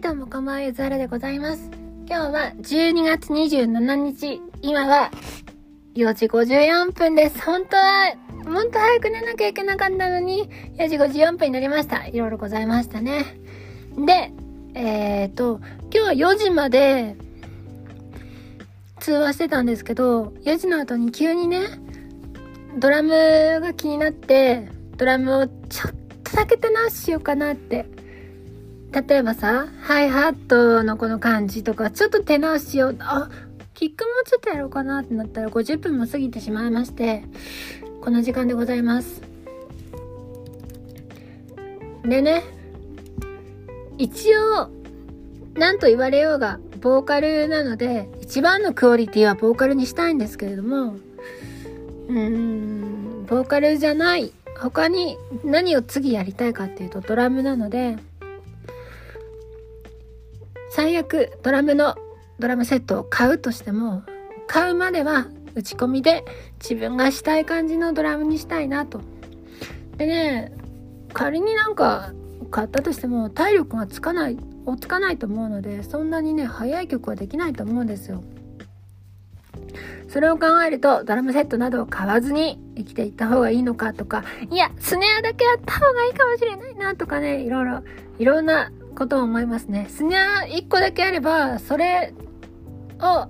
いどうもこんばんは、ゆずはらでございます。今日は12月27日、今は4時54分です。本当は、もっと早く寝なきゃいけなかったのに、4時54分になりました。いろいろございましたね。で、えーと、今日は4時まで通話してたんですけど、4時の後に急にね、ドラムが気になって、ドラムをちょっとだけ手直ししようかなって。例えばさ、ハイハットのこの感じとか、ちょっと手直ししよう。あ、キックもちょっとやろうかなってなったら50分も過ぎてしまいまして、この時間でございます。でね、一応、なんと言われようが、ボーカルなので、一番のクオリティはボーカルにしたいんですけれども、うーん、ボーカルじゃない、他に何を次やりたいかっていうとドラムなので、最悪ドラムのドラムセットを買うとしても、買うまでは打ち込みで自分がしたい感じのドラムにしたいなと。でね、仮になんか買ったとしても体力がつかない、追つかないと思うので、そんなにね、速い曲はできないと思うんですよ。それを考えると、ドラムセットなどを買わずに生きていった方がいいのかとか、いや、スネアだけやった方がいいかもしれないなとかね、いろいろ、いろんなことを思いますね。スネア1個だけあれば、それを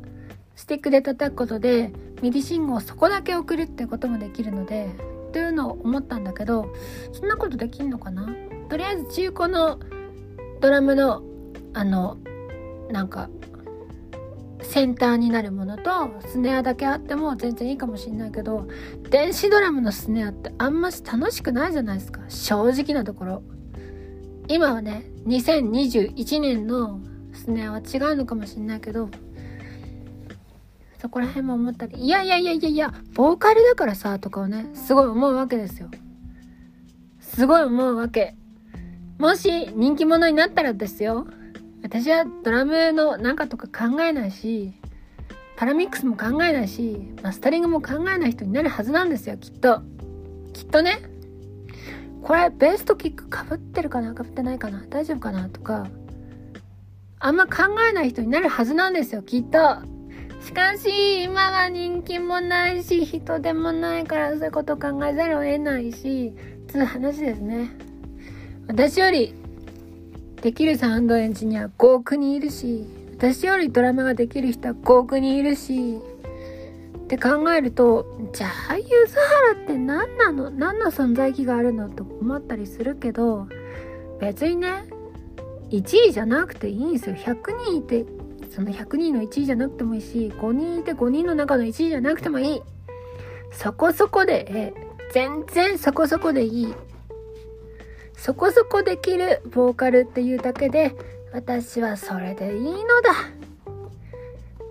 スティックで叩くことで、 MIDI 信号をそこだけ送るってこともできるので、というのを思ったんだけど、そんなことできんのかな？とりあえず中古のドラムの、あの、なんか、センターになるものとスネアだけあっても全然いいかもしんないけど電子ドラムのスネアってあんまし楽しくないじゃないですか。正直なところ。今はね2021年のスネアは違うのかもしんないけどそこら辺も思ったりいやいやいやいやいやボーカルだからさとかをねすごい思うわけですよすごい思うわけもし人気者になったらですよ私はドラムのなんかとか考えないし、パラミックスも考えないし、マスタリングも考えない人になるはずなんですよ、きっと。きっとね。これ、ベスとキック被ってるかな？被ってないかな？大丈夫かな？とか、あんま考えない人になるはずなんですよ、きっと。しかし、今は人気もないし、人でもないからそういうこと考えざるを得ないし、つう話ですね。私よりできるサウンドエンジニア5億人いるし、私よりドラムができる人は5億人いるし、って考えると、じゃあ、ユズハラって何なの？何の存在意義があるの？と思ったりするけど、別にね、1位じゃなくていいんですよ。100人いて、その100人の1位じゃなくてもいいし、5人いて5人の中の1位じゃなくてもいい。そこそこで、え、全然そこそこでいい。そこそこできるボーカルっていうだけで私はそれでいいのだ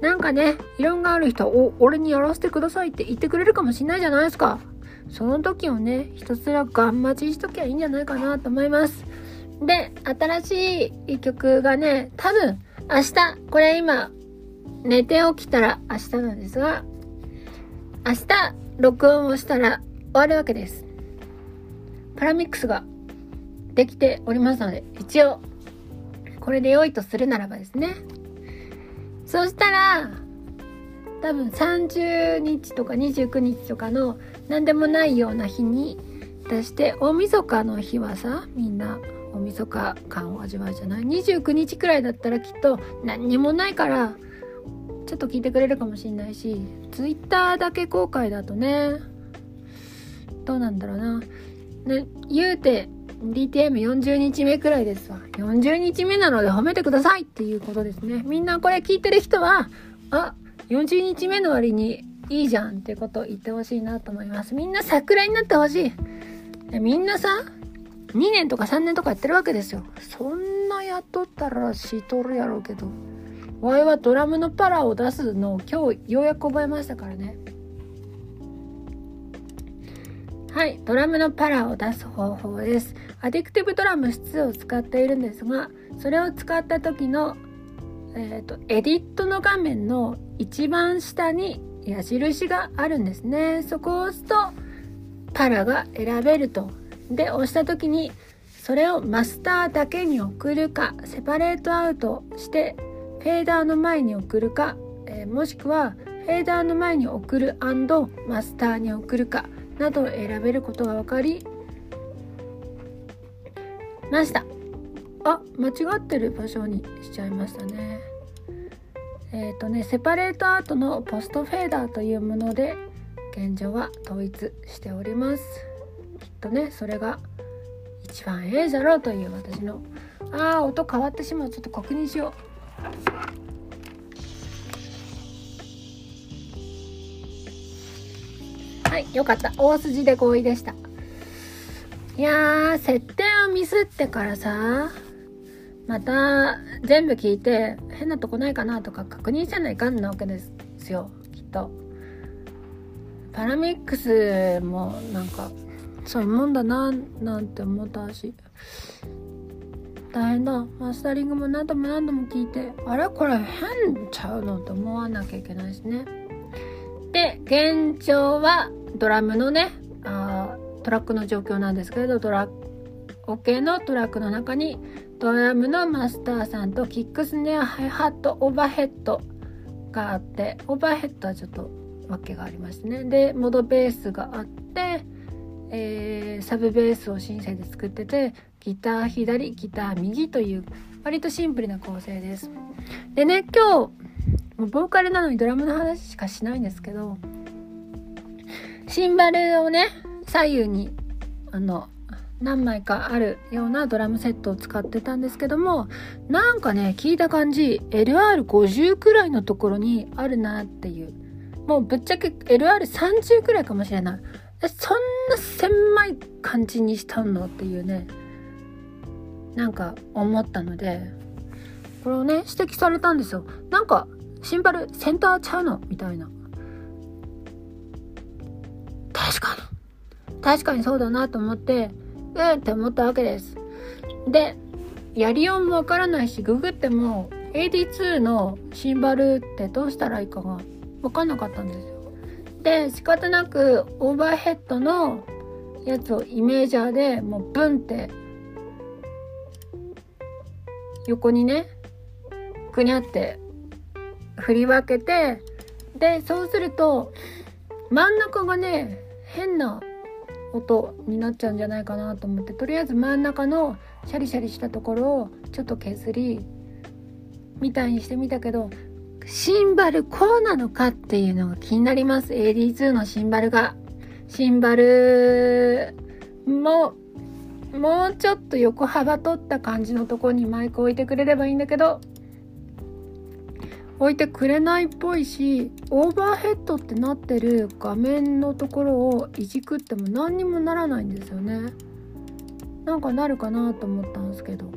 なんかね異論がある人はお俺にやらせてくださいって言ってくれるかもしんないじゃないですか。その時をねひたすらガン待ちしときゃいいんじゃないかなと思います。で新しい曲がね多分明日これ今寝て起きたら明日なんですが明日録音をしたら終わるわけです。パラミックスができておりますので、一応、これで良いとするならばですね。そしたら、多分30日とか29日とかの何でもないような日に出して、大晦日の日はさ、みんな大晦日感を味わうじゃない ?29 日くらいだったらきっと何にもないから、ちょっと聞いてくれるかもしんないし、Twitter だけ公開だとね、どうなんだろうな。ね、言うて、DTM40 日目くらいですわ。40日目なので褒めてくださいっていうことですね。みんなこれ聞いてる人は、あ、40日目の割にいいじゃんってことを言ってほしいなと思います。みんな桜になってほしい。みんなさ、2年とか3年とかやってるわけですよ。そんなやっとったらしとるやろうけど。わいはドラムのパラを出すのを今日ようやく覚えましたからね。はい、ドラムのパラを出す方法です。アディクティブドラム室を使っているんですが、それを使った時の、えーと、エディットの画面の一番下に矢印があるんですね。そこを押すと、パラが選べると。で、押した時に、そそれをマスターだけに送るかセパレートアウトしてフェーダーの前に送るか、えー、もしくはフェーダーの前に送るマスターに送るかなどを選べることが分かりました。あ間違ってる場所にしちゃいましたね。えっ、ー、とねセパレートアートのポストフェーダーというもので現状は統一しております。きっとねそれが一番ええじゃろうという私の。あー音変わってしまう。ちょっと確認しよう。よかった。大筋で合意でした。いやー設定をミスってからさまた全部聞いて変なとこないかなとか確認せないかんなわけですよ。きっと。パラミックスもなんかそういうもんだななんて思ったし。大変だ。マスタリングも何度も何度も聞いてあれこれ変ちゃうのって思わなきゃいけないしね。で現状はドラムのねあトラックの状況なんですけれどドラ OK のトラックの中にドラムのマスターさんとキックスネアハイハットオーバーヘッドがあってオーバーヘッドはちょっと訳がありましてねでモードベースがあってえー、サブベースをシンセで作っててギター左ギター右という割とシンプルな構成です。でね今日ボーカルなのにドラムの話しかしないんですけどシンバルをね左右にあの何枚かあるようなドラムセットを使ってたんですけどもなんかね聞いた感じ LR50 くらいのところにあるなっていう。もうぶっちゃけ LR30 くらいかもしれない。そんな狭い感じにしたのっていうねなんか思ったのでこれをね指摘されたんですよ。なんかシンバルセンターちゃうの？みたいな。確かに。確かにそうだなと思ってうんって思ったわけです。でやりようもわからないしググっても AD2 のシンバルってどうしたらいいかが分かんなかったんですよ。で仕方なくオーバーヘッドのやつをイメージャーでもうブンって横にねぐにゃって振り分けてでそうすると真ん中がね変な音になっちゃうんじゃないかなと思ってとりあえず真ん中のシャリシャリしたところをちょっと削りみたいにしてみたけどシンバルこうなのかっていうのが気になります。AD2 のシンバルが。シンバルも、もうちょっと横幅取った感じのとこにマイク置いてくれればいいんだけど、置いてくれないっぽいし、オーバーヘッドってなってる画面のところをいじくっても何にもならないんですよね。なんかなるかなと思ったんですけど。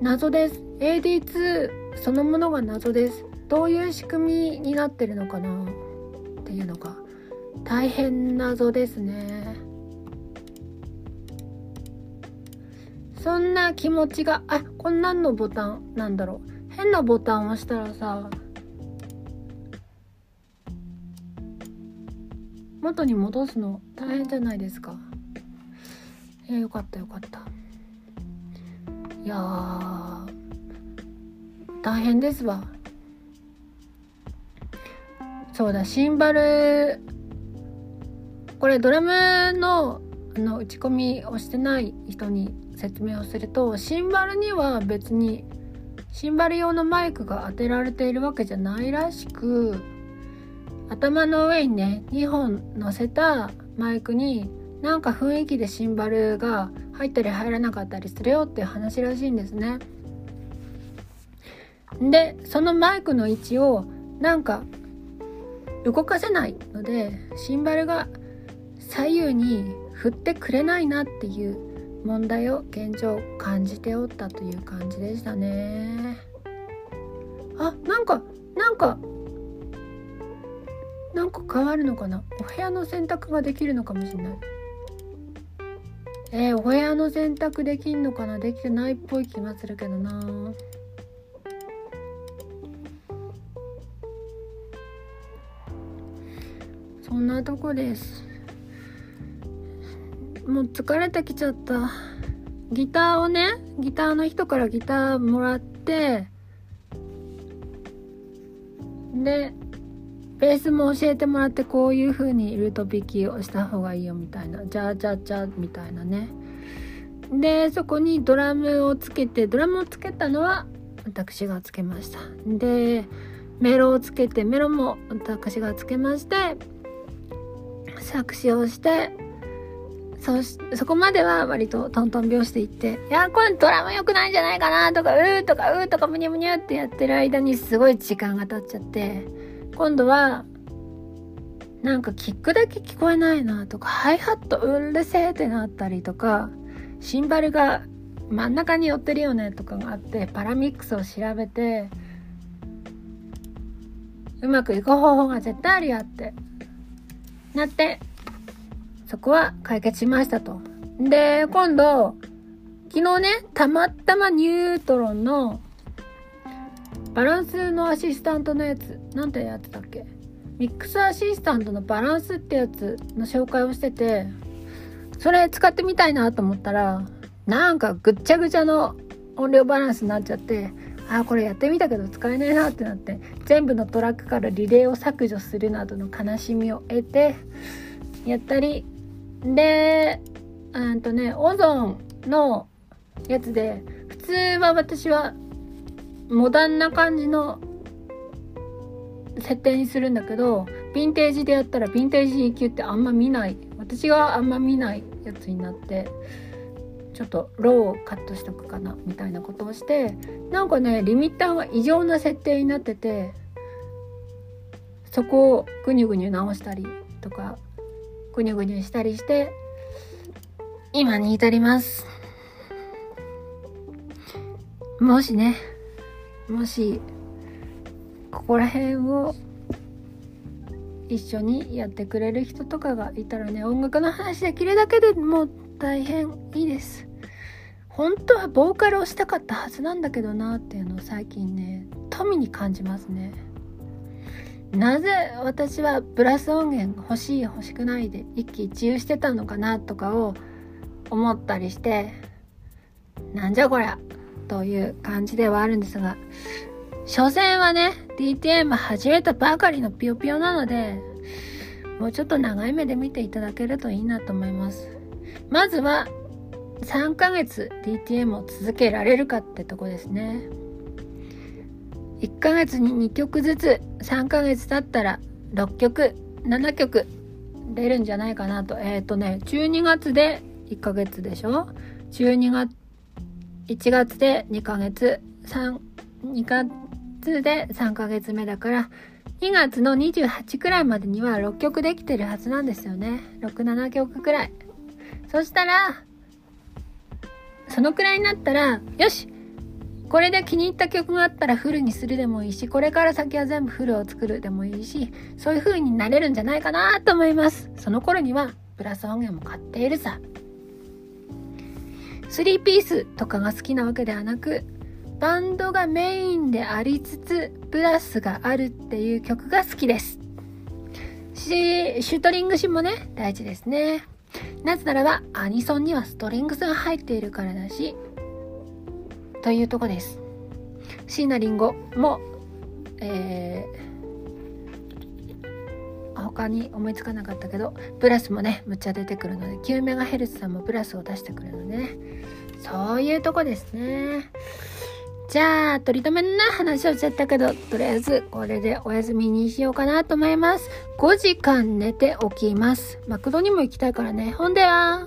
謎です AD2 そのものが謎ですどういう仕組みになってるのかなっていうのが大変謎ですねそんな気持ちがあこんなんのボタンなんだろう。変なボタンを押したらさ元に戻すの大変じゃないですか。えー、よかったよかった。いや大変ですわ。そうだシンバルこれドラムのの打ち込みをしてない人に説明をするとシンバルには別にシンバル用のマイクが当てられているわけじゃないらしく頭の上にね2本乗せたマイクになんか雰囲気でシンバルが入ったり入らなかったりするよっていう話らしいんですね。でそのマイクの位置をなんか動かせないのでシンバルが左右に振ってくれないなっていう問題を現状感じておったという感じでしたね。あなんかなんかなんか変わるのかな？お部屋の洗濯ができるのかもしれない。えー、お部屋の洗濯できんのかな？できてないっぽい気がするけどなそんなとこですもう疲れてきちゃった。ギターをねギターの人からギターもらってでベースも教えてもらってこういう風にルート弾きをした方がいいよみたいな。ジャージャージャーみたいなね。でそこにドラムをつけてドラムをつけたのは私がつけました。でメロをつけてメロも私がつけまして作詞をしてそそこまでは割とトントン拍子でいって「いやこれドラム良くないんじゃないかな」とか「うー」とか「うー」とか「むにゅむにゅ」ってやってる間にすごい時間が経っちゃって今度はなんかキックだけ聞こえないなとかハイハットうるせえってなったりとかシンバルが真ん中に寄ってるよねとかがあってパラミックスを調べてうまくいく方法が絶対あるよってなってそこは解決しましたと。で、今度、昨日ね、たまたまニュートロンのバランスのアシスタントのやつ、なんてやつだっけ？ミックスアシスタントのバランスってやつの紹介をしてて、それ使ってみたいなと思ったら、なんかぐっちゃぐちゃの音量バランスになっちゃって、あこれやってみたけど使えないなってなって全部のトラックからリレーを削除するなどの悲しみを得てやったりでうんとねオゾンのやつで普通は私はモダンな感じの設定にするんだけどヴィンテージでやったらヴィンテージ EQ ってあんま見ない。私があんま見ないやつになってちょっとローをカットしとくかなみたいなことをしてなんかねリミッターが異常な設定になっててそこをグニュグニュ直したりとかぐにゅぐにゅしたりして今に至ります。もしねもしここら辺を一緒にやってくれる人とかがいたらね音楽の話できるだけでもう大変いいです。本当はボーカルをしたかったはずなんだけどなっていうのを最近ね富に感じますね。なぜ私はブラス音源欲しい欲しくないで一喜一憂してたのかなとかを思ったりしてなんじゃこりゃという感じではあるんですが所詮はね DTM 始めたばかりのピヨピヨなのでもうちょっと長い目で見ていただけるといいなと思います。まずは3ヶ月 DTM を続けられるかってとこですね。1ヶ月に2曲ずつ3ヶ月経ったら6曲7曲出るんじゃないかなと。えっ、ー、とね12月で1ヶ月でしょ？12月1月で2ヶ月3 2月で3ヶ月目だから2月の28くらいまでには6曲できてるはずなんですよね。67曲くらい。そしたらそのくらいになったらよし！これで気に入った曲があったらフルにするでもいいし、これから先は全部フルを作るでもいいし、そういう風になれるんじゃないかなと思います。その頃には、プラス音源も買っているさ。3ピースとかが好きなわけではなく、バンドがメインでありつつ、プラスがあるっていう曲が好きです。し、シュートリングシもね、大事ですね。なぜならば、アニソンにはストリングスが入っているからだし、というとこです。椎名林檎も、えー、他に思いつかなかったけどプラスもねむっちゃ出てくるので 9MHz さんもプラスを出してくるのでね。そういうとこですね。じゃあ取り留めな話をしちゃったけどとりあえずこれでお休みにしようかなと思います。5時間寝ておきます。マクドにも行きたいからね。ほんでは。